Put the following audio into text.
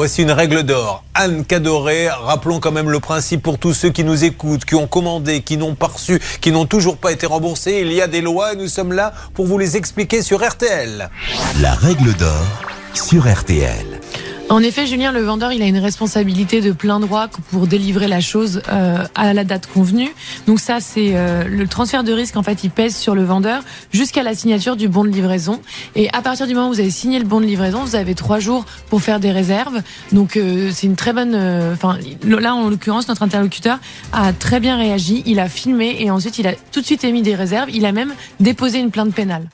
Voici une règle d'or. Anne Cadoré, rappelons quand même le principe pour tous ceux qui nous écoutent, qui ont commandé, qui n'ont pas reçu, qui n'ont toujours pas été remboursés. Il y a des lois et nous sommes là pour vous les expliquer sur RTL. La règle d'or sur RTL. En effet, Julien, le vendeur, il a une responsabilité de plein droit pour délivrer la chose euh, à la date convenue. Donc ça, c'est euh, le transfert de risque. En fait, il pèse sur le vendeur jusqu'à la signature du bon de livraison. Et à partir du moment où vous avez signé le bon de livraison, vous avez trois jours pour faire des réserves. Donc euh, c'est une très bonne. Enfin, là, en l'occurrence, notre interlocuteur a très bien réagi. Il a filmé et ensuite il a tout de suite émis des réserves. Il a même déposé une plainte pénale.